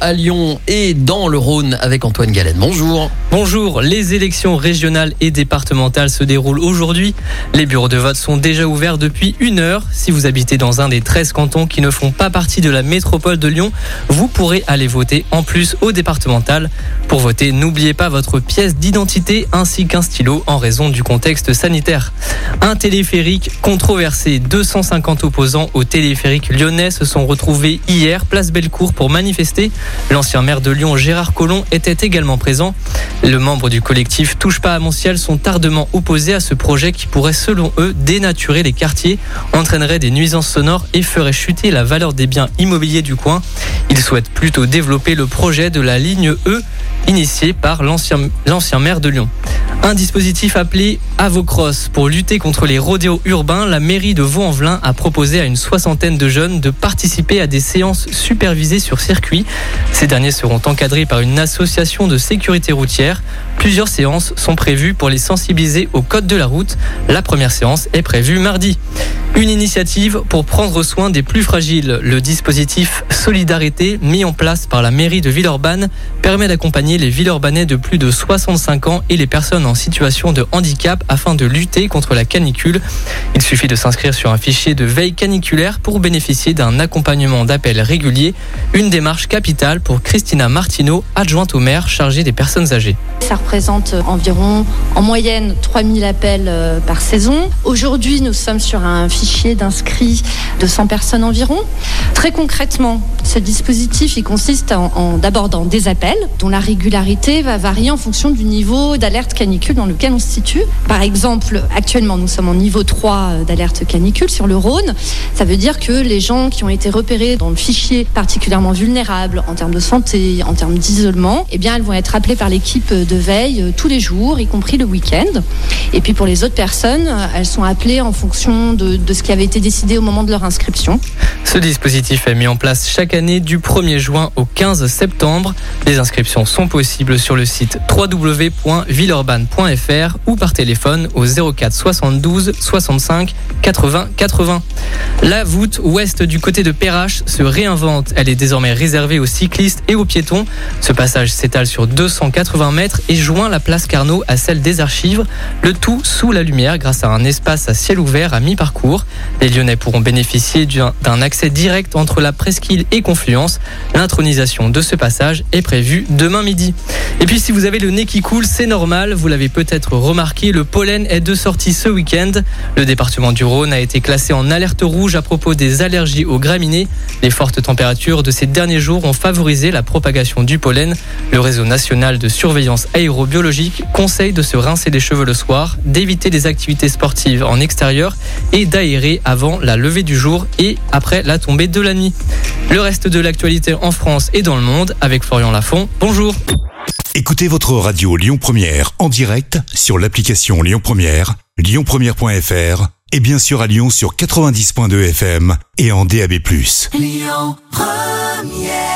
À Lyon et dans le Rhône avec Antoine Galen. Bonjour. Bonjour, les élections régionales et départementales se déroulent aujourd'hui. Les bureaux de vote sont déjà ouverts depuis une heure. Si vous habitez dans un des 13 cantons qui ne font pas partie de la métropole de Lyon, vous pourrez aller voter en plus au départemental. Pour voter, n'oubliez pas votre pièce d'identité ainsi qu'un stylo en raison du contexte sanitaire. Un téléphérique controversé. 250 opposants au téléphérique lyonnais se sont retrouvés hier place Bellecour pour manifester. L'ancien maire de Lyon, Gérard Collomb, était également présent. Le membre du collectif Touche pas à mon ciel sont ardemment opposés à ce projet qui pourrait, selon eux, dénaturer les quartiers, entraînerait des nuisances sonores et ferait chuter la valeur des biens immobiliers du coin. Ils souhaitent plutôt développer le projet de la ligne E initié par l'ancien maire de Lyon. Un dispositif appelé Avocross pour lutter contre les rodéos urbains. La mairie de Vaux-en-Velin a proposé à une soixantaine de jeunes de participer à des séances supervisées sur circuit. Ces derniers seront encadrés par une association de sécurité routière. Plusieurs séances sont prévues pour les sensibiliser au code de la route. La première séance est prévue mardi. Une initiative pour prendre soin des plus fragiles. Le dispositif Solidarité mis en place par la mairie de Villeurbanne permet d'accompagner les Villeurbanais de plus de 65 ans et les personnes en situation de handicap afin de lutter contre la canicule. Il suffit de s'inscrire sur un fichier de veille caniculaire pour bénéficier d'un accompagnement d'appel régulier. Une démarche capitale pour Christina Martineau, adjointe au maire chargée des personnes âgées. Ça représente environ en moyenne 3000 appels euh, par saison. Aujourd'hui, nous sommes sur un fichier d'inscrits de 100 personnes environ. Très concrètement, ce dispositif il consiste en, dans des appels dont la régularité va varier en fonction du niveau d'alerte canicule dans lequel on se situe. Par exemple, actuellement, nous sommes en niveau 3 d'alerte canicule sur le Rhône. Ça veut dire que les gens qui ont été repérés dans le fichier particulièrement vulnérables en termes de santé, en termes d'isolement, eh bien, elles vont être appelées par l'équipe de veille euh, tous les jours, y compris le week-end. Et puis pour les autres personnes, elles sont appelées en fonction de, de ce qui avait été décidé au moment de leur inscription. Ce dispositif est mis en place chaque année du 1er juin au 15 septembre. Les inscriptions sont possibles sur le site www.villeurbanne.fr ou par téléphone au 04 72 65 80 80. La voûte ouest du côté de Perrache se réinvente. Elle est désormais réservée aux cyclistes et aux piétons. Ce passage s'étale sur 280 mètres et joint la place Carnot à celle des archives. Le tout sous la lumière grâce à un espace à ciel ouvert à mi-parcours. Les Lyonnais pourront bénéficier d'un accès direct entre la presqu'île et Confluence. L'intronisation de ce passage est prévue demain midi. Et puis si vous avez le nez qui coule, c'est normal, vous l'avez peut-être remarqué, le pollen est de sortie ce week-end. Le département du Rhône a été classé en alerte rouge à propos des allergies aux graminées. Les fortes températures de ces derniers jours ont favorisé la propagation du pollen. Le réseau national de surveillance aérobiologique conseille de se rincer les cheveux le soir, d'éviter les activités sportives en extérieur et d'aérer avant la levée du jour et après la tombée de la nuit. Le reste de l'actualité en France et dans le monde avec Florian Lafont. Bonjour. Écoutez votre radio Lyon Première en direct sur l'application Lyon Première, lyonpremière.fr et bien sûr à Lyon sur 90.2 FM et en DAB+. Lyon Première